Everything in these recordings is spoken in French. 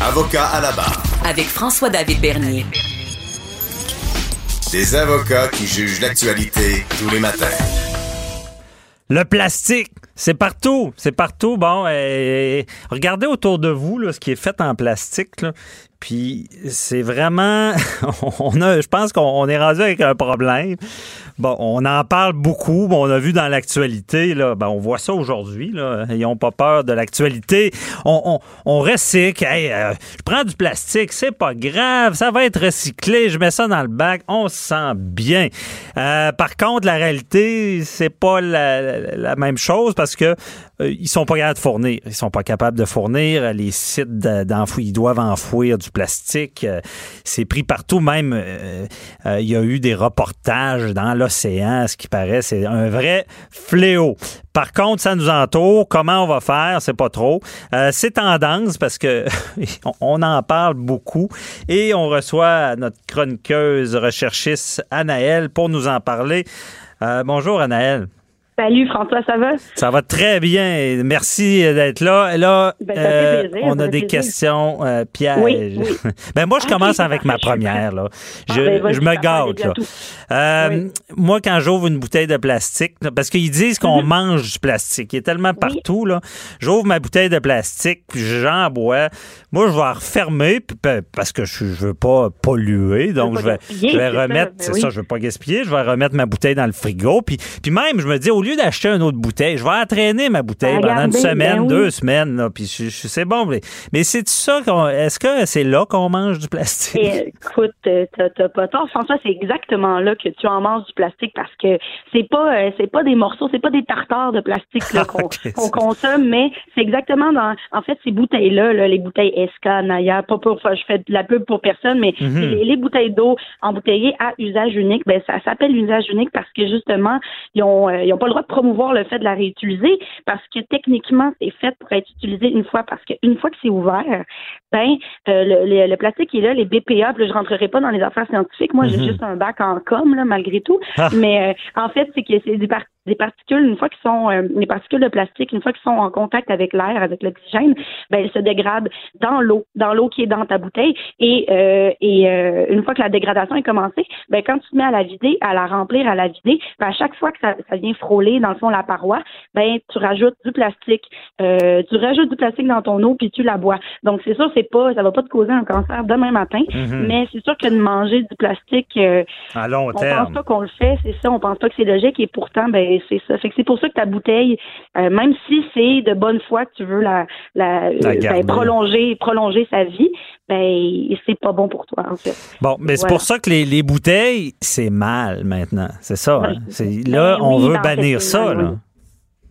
Avocat à la barre. Avec François-David Bernier. Des avocats qui jugent l'actualité tous les matins. Le plastique, c'est partout, c'est partout. Bon, euh, regardez autour de vous là, ce qui est fait en plastique. Là. Puis c'est vraiment, on a, je pense qu'on est rendu avec un problème. Bon, on en parle beaucoup. On a vu dans l'actualité, là, ben, on voit ça aujourd'hui. Là, ils n'ont pas peur de l'actualité. On, on, on recycle. Euh, je prends du plastique, c'est pas grave, ça va être recyclé. Je mets ça dans le bac, on se sent bien. Euh, par contre, la réalité, c'est pas la, même chose parce que euh, ils sont pas capables de fournir. Ils sont pas capables de fournir. Les sites d'enfouir, ils doivent enfouir du plastique. C'est pris partout. Même, il y a eu des reportages dans l'océan, ce qui paraît, c'est un vrai fléau. Par contre, ça nous entoure. Comment on va faire? C'est pas trop. c'est tendance parce que on en parle beaucoup et on reçoit notre chroniqueuse recherchiste Anaëlle pour nous en parler. bonjour Anaëlle. Salut François, ça va? Ça va très bien. Merci d'être là. Là, Ben, euh, plaisir, on a des plaisir. questions euh, pièges. Oui, oui. ben moi, je Ah, commence avec ma première. Là. Ah, Je, ben, je me gâte. Là. Euh, Oui. Moi, quand j'ouvre une bouteille de plastique, là, parce qu'ils disent qu'on Mhm. mange du plastique, il est tellement partout. là. J'ouvre ma bouteille de plastique, puis j'en bois. Moi, je vais la refermer puis, parce que je, je veux pas polluer. Donc, je vais, je vais remettre, ben c'est oui. ça, je veux pas gaspiller, je vais remettre ma bouteille dans le frigo. Puis, puis même, je me dis, au lieu d'acheter une autre bouteille, je vais entraîner ma bouteille pendant une semaine, ben oui. deux semaines. Là, puis c'est bon. Mais, mais c'est ça qu'on. Est-ce que c'est là qu'on mange du plastique? Et, écoute, euh, t'as pas tort, François, c'est exactement là que tu en manges du plastique parce que c'est pas euh, c'est pas des morceaux, c'est pas des tartares de plastique là, qu'on consomme, mais c'est exactement dans en fait ces bouteilles-là, là, les bouteilles Esca, Naya, pas pour enfin, je fais de la pub pour personne, mais Mhm. les, les bouteilles d'eau embouteillées à usage unique, ben ça s'appelle usage unique parce que justement, ils ont euh, ils ont pas le droit de promouvoir le fait de la réutiliser parce que techniquement, c'est fait pour être utilisé une fois parce qu'une fois que c'est ouvert, ben euh, le, le- le plastique est là, les BPA, puis là, je rentrerai pas dans les affaires scientifiques. Moi, j'ai Mhm. juste un bac en com, là, malgré tout. Ah. Mais euh, en fait, c'est que c'est des, par- des particules, une fois qu'ils sont euh, les particules de plastique, une fois qu'ils sont en contact avec l'air, avec l'oxygène, ben elles se dégradent dans l'eau, dans l'eau qui est dans ta bouteille. Et, et une fois que la dégradation est commencée, ben quand tu te mets à la vider, à la remplir, à la vider, ben à chaque fois que ça, ça vient frôler dans le fond la paroi, ben tu rajoutes du plastique, euh, tu rajoutes du plastique dans ton eau puis tu la bois. Donc c'est sûr, c'est pas, ça va pas te causer un cancer demain matin, Mhm. mais c'est sûr que de manger du plastique, euh, À long on pense terme. pas qu'on le fait, c'est ça, on pense pas que c'est logique et pourtant ben c'est ça. Fait que c'est pour ça que ta bouteille, euh, même si c'est de bonne foi que tu veux la, la, La euh, ben, prolonger, prolonger sa vie, ben c'est pas bon pour toi en fait. Bon, mais c'est pour ça que les, les bouteilles, c'est mal maintenant. C'est ça. hein? Là, Ben on oui, veut bannir ça. Là.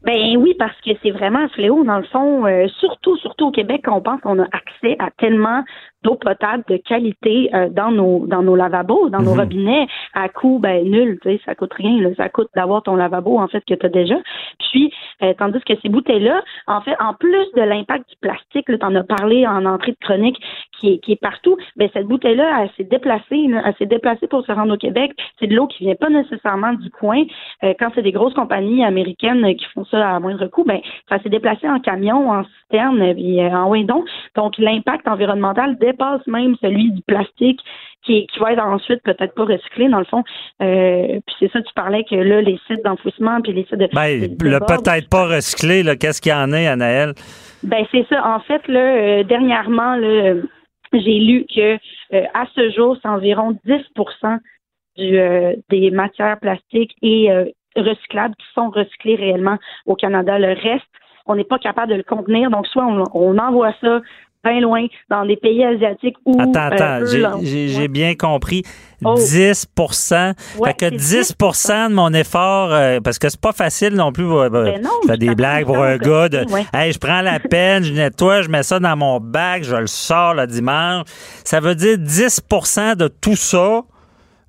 Ben oui, parce que c'est vraiment un fléau, dans le fond, euh, surtout, surtout au Québec, on pense qu'on a accès à tellement d'eau potable de qualité euh, dans nos dans nos lavabos, dans nos Mhm. robinets, à coût ben nul, tu sais, ça coûte rien, là, ça coûte d'avoir ton lavabo en fait que tu as déjà. Puis euh, tandis que ces bouteilles-là, en fait, en plus de l'impact du plastique, tu en as parlé en entrée de chronique, qui est, qui est partout, ben cette bouteille-là, elle s'est déplacée, là, elle s'est déplacée pour se rendre au Québec. C'est de l'eau qui vient pas nécessairement du coin. Euh, quand c'est des grosses compagnies américaines euh, qui font ça à moindre coût, ben ça s'est déplacé en camion, en citerne, euh, puis euh, en windon. Donc l'impact environnemental dépasse même celui du plastique qui, qui va être ensuite peut-être pas recyclé dans le fond. Euh, puis c'est ça, tu parlais que là les sites d'enfouissement puis les sites de Ben, de- le peut-être pas recyclé, qu'est-ce qu'il y en a, Anaël? Ben c'est ça. En fait, là, euh, dernièrement, là, j'ai lu que euh, à ce jour, c'est environ 10 du, euh, des matières plastiques et euh, recyclables qui sont recyclées réellement au Canada. Le reste, on n'est pas capable de le contenir. Donc, soit on, on envoie ça bien loin, dans des pays asiatiques où... Attends, euh, attends, eux, j'ai- bien compris. Oh. 10 Ouais, Fait que c'est 10 de mon effort, euh, parce que c'est pas facile non plus. euh, Ben non, je fais je des blagues pour un gars de, fait. Ouais. hey, je prends la peine, je nettoie, je mets ça dans mon bac, je le sors le dimanche. Ça veut dire 10% de tout ça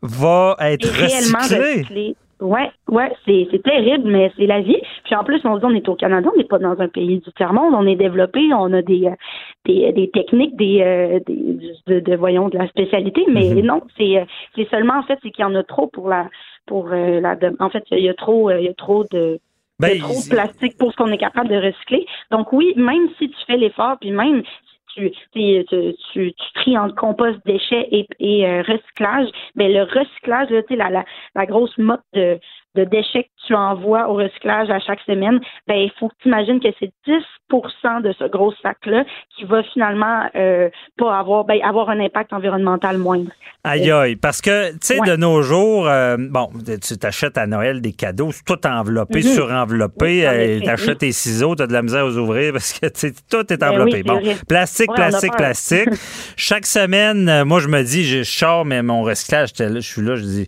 va être recyclé. Ouais, ouais, c'est c'est terrible, mais c'est la vie. Puis en plus, on se dit on est au Canada, on n'est pas dans un pays du tiers monde, on est développé, on a des euh, des, des techniques, des, euh, des de, de- voyons de la spécialité, mais Mhm. non, c'est euh, c'est seulement en fait c'est qu'il y en a trop pour la pour euh, la en fait il y a trop euh, il y a trop de il y a Ben, trop de plastique pour ce qu'on est capable de recycler. Donc oui, même si tu fais l'effort, puis même tu, tu, tu, tu, tries entre compost, déchets et, et euh, recyclage, ben le recyclage, là, la, la, la grosse motte de, de déchets que tu envoies au recyclage à chaque semaine, ben il faut que tu imagines que c'est 10% de ce gros sac-là qui va finalement euh, pas avoir ben, avoir un impact environnemental moindre. Aïe aïe, parce que, tu sais, Ouais. de nos jours, euh, bon, tu t'achètes à Noël des cadeaux, c'est tout enveloppé, Mhm. surenveloppé, Oui, euh, effet, t'achètes oui. tes ciseaux, t'as de la misère à les ouvrir parce que, tu sais, tout est Ben enveloppé. oui, bon, plastique, Ouais, plastique, plastique. Chaque semaine, moi, je me dis, je sors, mais mon recyclage, je suis là, je dis,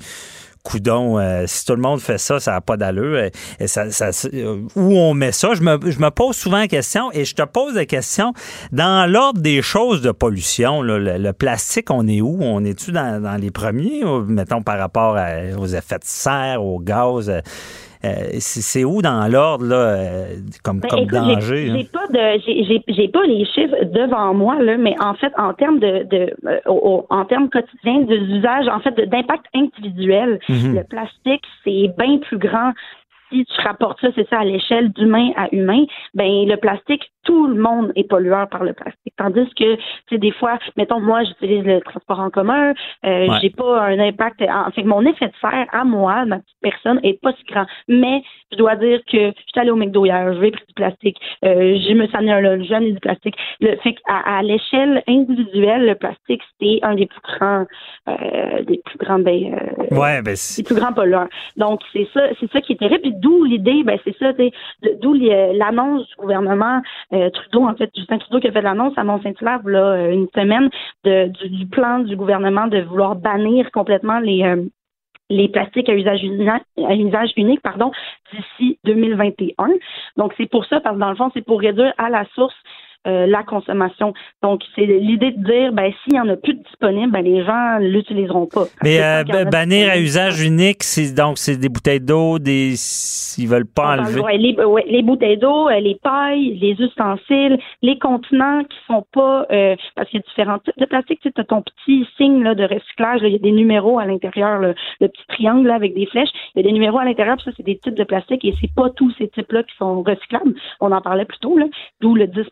euh, si tout le monde fait ça, ça n'a pas d'allure. euh, et ça, ça- euh, où on met ça? Je me, je me pose souvent la question et je te pose la question dans l'ordre des choses de pollution. là, le, le plastique, on est où? On est-tu dans, dans les premiers, mettons, par rapport à- aux effets de serre, au gaz? Euh, c'est où dans l'ordre, là, euh, comme, Ben, comme écoute, j'ai- danger? hein? J'ai pas de, j'ai- pas les chiffres devant moi là, mais en fait, en termes de, de euh, au- en termes quotidiens d'usage, en fait, de- d'impact individuel, Mhm. le plastique c'est bien plus grand. Si tu rapportes ça, c'est ça, à l'échelle d'humain à humain, ben le plastique, tout le monde est pollueur par le plastique. Tandis que, tu sais, des fois, mettons, moi, j'utilise le transport en commun, euh, Ouais. j'ai pas un impact. En fait, mon effet de serre à moi, ma petite personne, est pas si grand. Mais je dois dire que je suis allée au McDo hier, je vais pris du plastique, euh, je me suis amené un j'ai amené du plastique. Le fait qu'à à l'échelle individuelle, le plastique, c'est un des plus grands, euh, des plus grands, ben, euh, Ouais, ben, les plus grands pollueurs. Donc, c'est ça, c'est ça qui est terrible. D'où l'idée, ben c'est ça, d'où euh, l'annonce du gouvernement euh, Trudeau, en fait, Justin Trudeau qui a fait l'annonce à Mont-Saint-Hilaire, là, euh, une semaine, du, plan du gouvernement de vouloir bannir complètement les les plastiques à usage unique, à usage unique pardon, d'ici 2021. Donc, c'est pour ça, parce que dans le fond, c'est pour réduire à la source euh, la consommation. Donc, c'est l'idée de dire, ben, s'il y en a plus de disponible, ben, les gens l'utiliseront pas. mais euh, bannir à usage unique, c'est donc c'est des bouteilles d'eau, des ils veulent On pas parle, enlever. ouais, les, ouais, les bouteilles d'eau, euh, les pailles, les ustensiles, les contenants qui sont pas euh, parce qu'il y a différents types de plastique. Tu as ton petit signe là, de recyclage. Il y a des numéros à l'intérieur, le petit triangle là, avec des flèches. Il y a des numéros à l'intérieur, ça, c'est des types de plastique et c'est pas tous ces types-là qui sont recyclables. On en parlait plus tôt, d'où le 10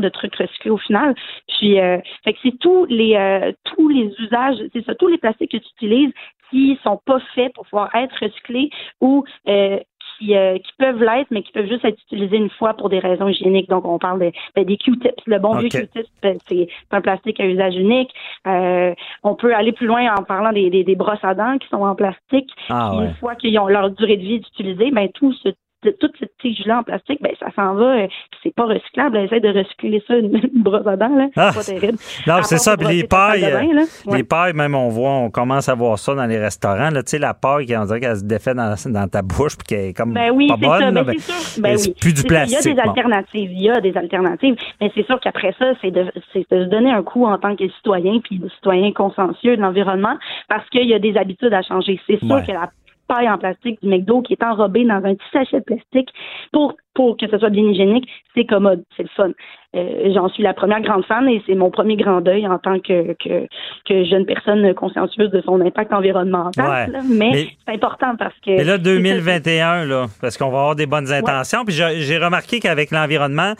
de trucs recyclés au final. Puis euh, fait que c'est tous les euh, tous les usages, c'est ça, tous les plastiques que tu utilises qui sont pas faits pour pouvoir être recyclés ou euh, qui, euh, qui peuvent l'être, mais qui peuvent juste être utilisés une fois pour des raisons hygiéniques. Donc, on parle de, ben, des Q-tips. Le bon vieux OK. Q-tips, ben, c'est un plastique à usage unique. Euh, on peut aller plus loin en parlant des, des, des brosses à dents qui sont en plastique. Ah ouais. Une fois qu'ils ont leur durée de vie d'utiliser, ben, tout ce de- toute cette tige-là en plastique, ben ça s'en va, euh, c'est pas recyclable. Essaye de recycler ça, une, une brosse à dents, là. Ah, c'est pas terrible. Non, c'est ça. Puis les pailles, bain. Ouais. les pailles, même on voit, on commence à voir ça dans les restaurants. Là, tu sais, la paille, on dirait qu'elle se défait dans, dans ta bouche puis qu'elle est comme Ben oui, pas bonne. ça. là, Ben sûr. Ben oui. plus du plastique. Il y a des bon. alternatives. Il y a des alternatives. Mais c'est sûr qu'après ça, c'est de, se donner un coup en tant que citoyen, puis de citoyen consciencieux de l'environnement, parce qu'il y a des habitudes à changer. C'est sûr Ouais. que la paille en plastique du McDo qui est enrobée dans un petit sachet de plastique pour pour que ce soit bien hygiénique, c'est commode, c'est le fun. Euh, J'en suis la première grande fan et c'est mon premier grand deuil en tant que, que, que jeune personne consciencieuse de son impact environnemental. Ouais. là. Mais, Mais- c'est important parce que... Mais là, c'est ça, 2021, là, parce qu'on va avoir des bonnes intentions. Puis j'ai remarqué qu'avec l'environnement,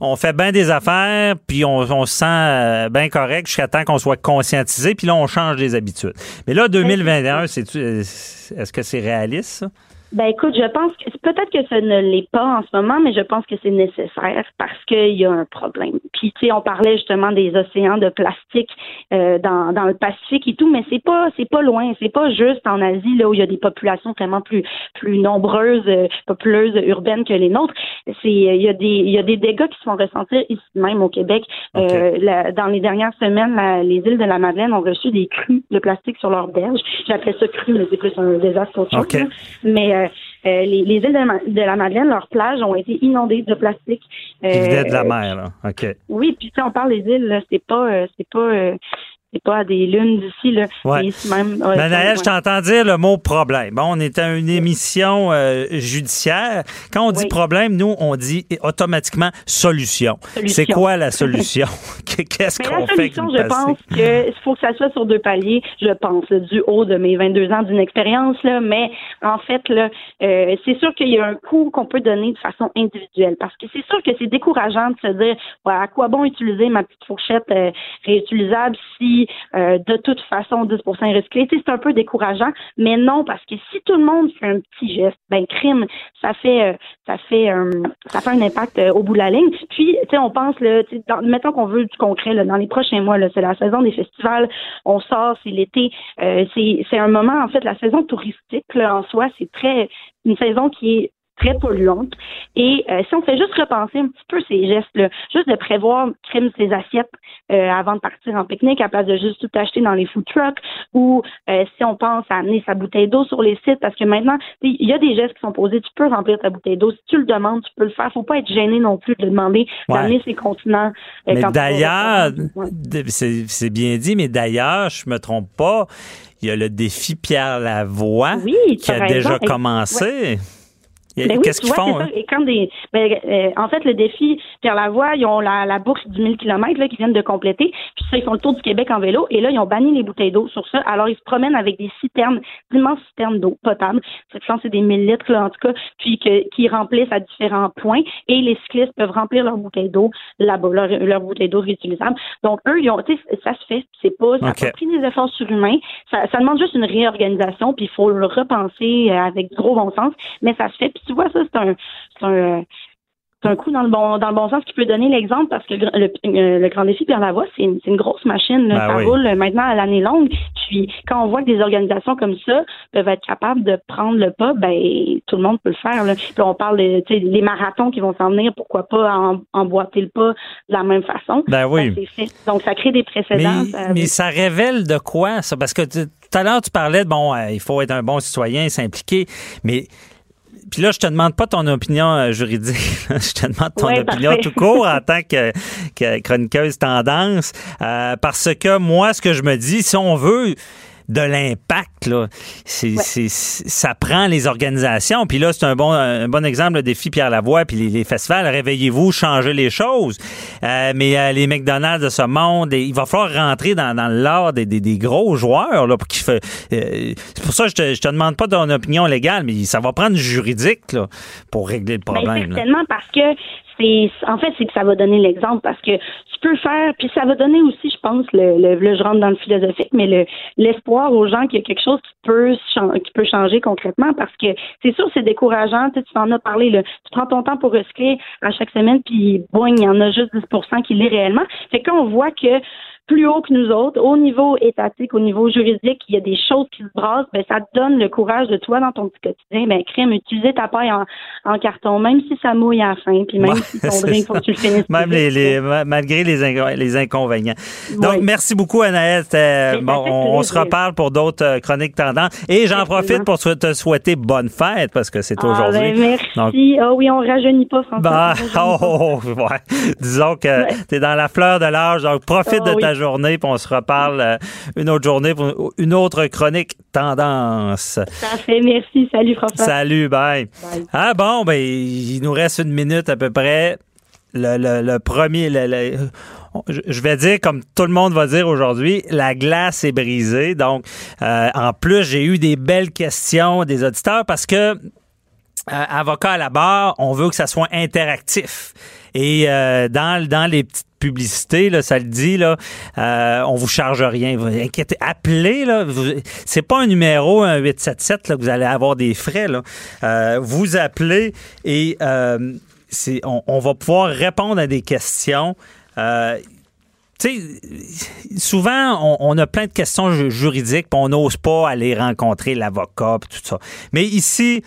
on fait bien des affaires, puis on, on se sent euh, bien correct jusqu'à temps qu'on soit conscientisé, puis là, on change des habitudes. Mais là, 2021, c'est est-ce que c'est réaliste, ça? Ben écoute, je pense que peut-être que ça ne l'est pas en ce moment, mais je pense que c'est nécessaire parce qu'il y a un problème. Puis tu sais, on parlait justement des océans de plastique euh, dans, dans le Pacifique et tout, mais c'est pas c'est pas loin, c'est pas juste en Asie là où il y a des populations vraiment plus plus nombreuses, euh, populeuses urbaines que les nôtres. C'est il y a des il y a des dégâts qui se font ressentir ici même au Québec. Euh, la- dans les dernières semaines, la- les îles de la Madeleine ont reçu des crues de plastique sur leurs berges. J'appelais ça cru, mais c'est plus un désastre chose. Là. Mais euh, euh, les, les îles de la, Ma- de la Madeleine, leurs plages ont été inondées de plastique. Qui Euh, venait de la mer, là. OK. Oui, puis sais, on parle des îles, là, c'est pas, euh, c'est pas, euh, c'est pas à des lunes d'ici là. Ouais. Même. ouais, Mais Naël, ouais. je t'entends dire le mot problème. Bon, on est à une émission euh, judiciaire. Quand on dit Oui. problème, nous, on dit automatiquement solution. Solution. C'est quoi la solution? Qu'est-ce qu'on la fait avec solution, je pense que il faut que ça soit sur deux paliers, je pense, du haut de mes 22 ans d'une expérience, là, mais en fait, là, euh, c'est sûr qu'il y a un coût qu'on peut donner de façon individuelle, parce que c'est sûr que c'est décourageant de se dire, à quoi bon utiliser ma petite fourchette euh, réutilisable si euh, de toute façon 10 est recyclé. C'est un peu décourageant, mais non, parce que si tout le monde fait un petit geste, ben crime, ça fait, euh, ça fait, euh, ça fait un impact au bout de la ligne. Puis, tu sais, on pense, là, dans- mettons qu'on veut du concret, là, dans les prochains mois, là, c'est la saison des festivals, on sort, c'est l'été, c'est, c'est un moment, en fait, la saison touristique, là, en soi, c'est très, une saison qui est très polluante. Et euh, si on fait juste repenser un petit peu ces gestes-là, juste de prévoir crème ses assiettes euh, avant de partir en pique-nique, à place de juste tout acheter dans les food trucks, ou euh, si on pense à amener sa bouteille d'eau sur les sites, parce que maintenant, il y a des gestes qui sont posés, tu peux remplir ta bouteille d'eau. Si tu le demandes, tu peux le faire. Faut pas être gêné non plus de demander Ouais. d'amener ses continents. Mais d'ailleurs. Ouais. c'est bien dit, mais d'ailleurs, je me trompe pas, il y a le défi Pierre Lavoie Oui, qui a raison. déjà commencé. Ben oui, Qu'est-ce qu'ils font? hein? Et quand des, ben, euh, en fait, le défi Pierre Lavoie, ils ont la, la boucle du 1000 km là, qu'ils viennent de compléter. Puis ça, ils font le tour du Québec en vélo. Et là, ils ont banni les bouteilles d'eau sur ça. Alors, ils se promènent avec des citernes, d'immenses citernes d'eau potable. C'est je pense que c'est des 1000 litres, là, en tout cas, puis que, qui remplissent à différents points. Et les cyclistes peuvent remplir leur bouteille d'eau là-bas, leur, leur bouteille d'eau réutilisable. Donc, eux, ils ont, ça se fait. C'est pas, ça a OK. pas pris des efforts surhumains. Ça, ça demande juste une réorganisation, puis il faut le repenser avec du gros bon sens. Mais ça se fait. Puis tu vois, ça, c'est un, c'est un, c'est un coup dans le bon dans le bon sens qui peut donner l'exemple parce que le, le, euh, le grand défi Pierre Lavoie, c'est une, c'est une grosse machine. Là. Ben ça oui. roule maintenant à l'année longue. Puis quand on voit que des organisations comme ça peuvent être capables de prendre le pas, ben tout le monde peut le faire. Là. Puis on parle de tu sais, les marathons qui vont s'en venir, pourquoi pas en- emboîter le pas de la même façon. Ben oui. Ça, c'est fait. Donc ça crée des précédents. Mais, ça- mais ça révèle de quoi, ça? Parce que tout à l'heure, tu parlais de, bon, euh, il faut être un bon citoyen, s'impliquer, mais... Puis là, je te demande pas ton opinion euh, juridique. je te demande ton Ouais, opinion parfait. tout court en tant que, que chroniqueuse tendance. euh, parce que moi, ce que je me dis, si on veut de l'impact, là, c'est, c'est- c'est- ça prend les organisations. Puis là, c'est un bon, un bon exemple, le défi Pierre Lavoie, puis les, les festivals. Réveillez-vous, changez les choses. Euh, mais euh, les McDonald's de ce monde, et il va falloir rentrer dans, dans l'art des, des, des gros joueurs. Là, pour qu'il fait, euh, c'est pour ça que je te, je te demande pas ton opinion légale, mais ça va prendre du juridique là, pour régler le Ben, problème. là. certainement parce que en fait c'est que ça va donner l'exemple parce que tu peux faire puis ça va donner aussi je pense le, le, je rentre dans le philosophique mais le l'espoir aux gens qu'il y a quelque chose qui peut changer concrètement parce que c'est sûr c'est décourageant. Tu t'en as parlé tu prends ton temps pour recycler à chaque semaine puis boing il y en a juste 10% qui l'est réellement. Fait on voit que plus haut que nous autres, au niveau étatique, au niveau juridique, il y a des choses qui se brassent, ben ça te donne le courage de toi dans ton petit quotidien, ben crème, utiliser ta paille en, en carton, même si ça mouille à la fin, puis même si ton drink, faut que tu le finisses. Même les, malgré les, inco- les inconvénients. Donc, merci beaucoup, Anaël. Ça Bon, on, on se reparle pour d'autres euh, chroniques tendances. Et j'en profite pour te te souhaiter bonne fête parce que c'est Ah, aujourd'hui. ben, merci. Donc, Ah oui, on rajeunit pas, François. bah, rajeunit pas. oh, oh, ouais. Disons que Ouais. tu es dans la fleur de l'âge, donc profite Ah, de ta oui. Journée, puis on se reparle euh, une autre journée pour une autre chronique tendance. Ça fait, merci. Salut, François. Salut, bye. Bye. Ah bon, ben il nous reste une minute à peu près. Le, le- le premier, le- je vais dire comme tout le monde va dire aujourd'hui, la glace est brisée. Donc, euh, en plus, j'ai eu des belles questions des auditeurs parce que euh, avocat à la barre, on veut que ça soit interactif. Et euh, dans, dans les petites publicité, ça le dit, là, euh, on vous charge rien. Vous inquiétez, appelez, là. C'est pas un numéro, un 877, là, que vous allez avoir des frais. Euh, vous appelez et euh, on, va pouvoir répondre à des questions. Euh, tu sais, souvent, on, a plein de questions ju- juridiques, puis on n'ose pas aller rencontrer l'avocat, tout ça. Mais ici,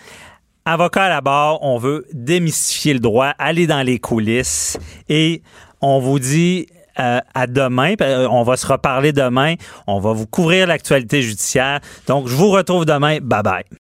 avocat à la barre, on veut démystifier le droit, aller dans les coulisses, et on vous dit euh, à demain, euh, on va se reparler demain, on va vous couvrir l'actualité judiciaire. Donc, je vous retrouve demain. Bye bye.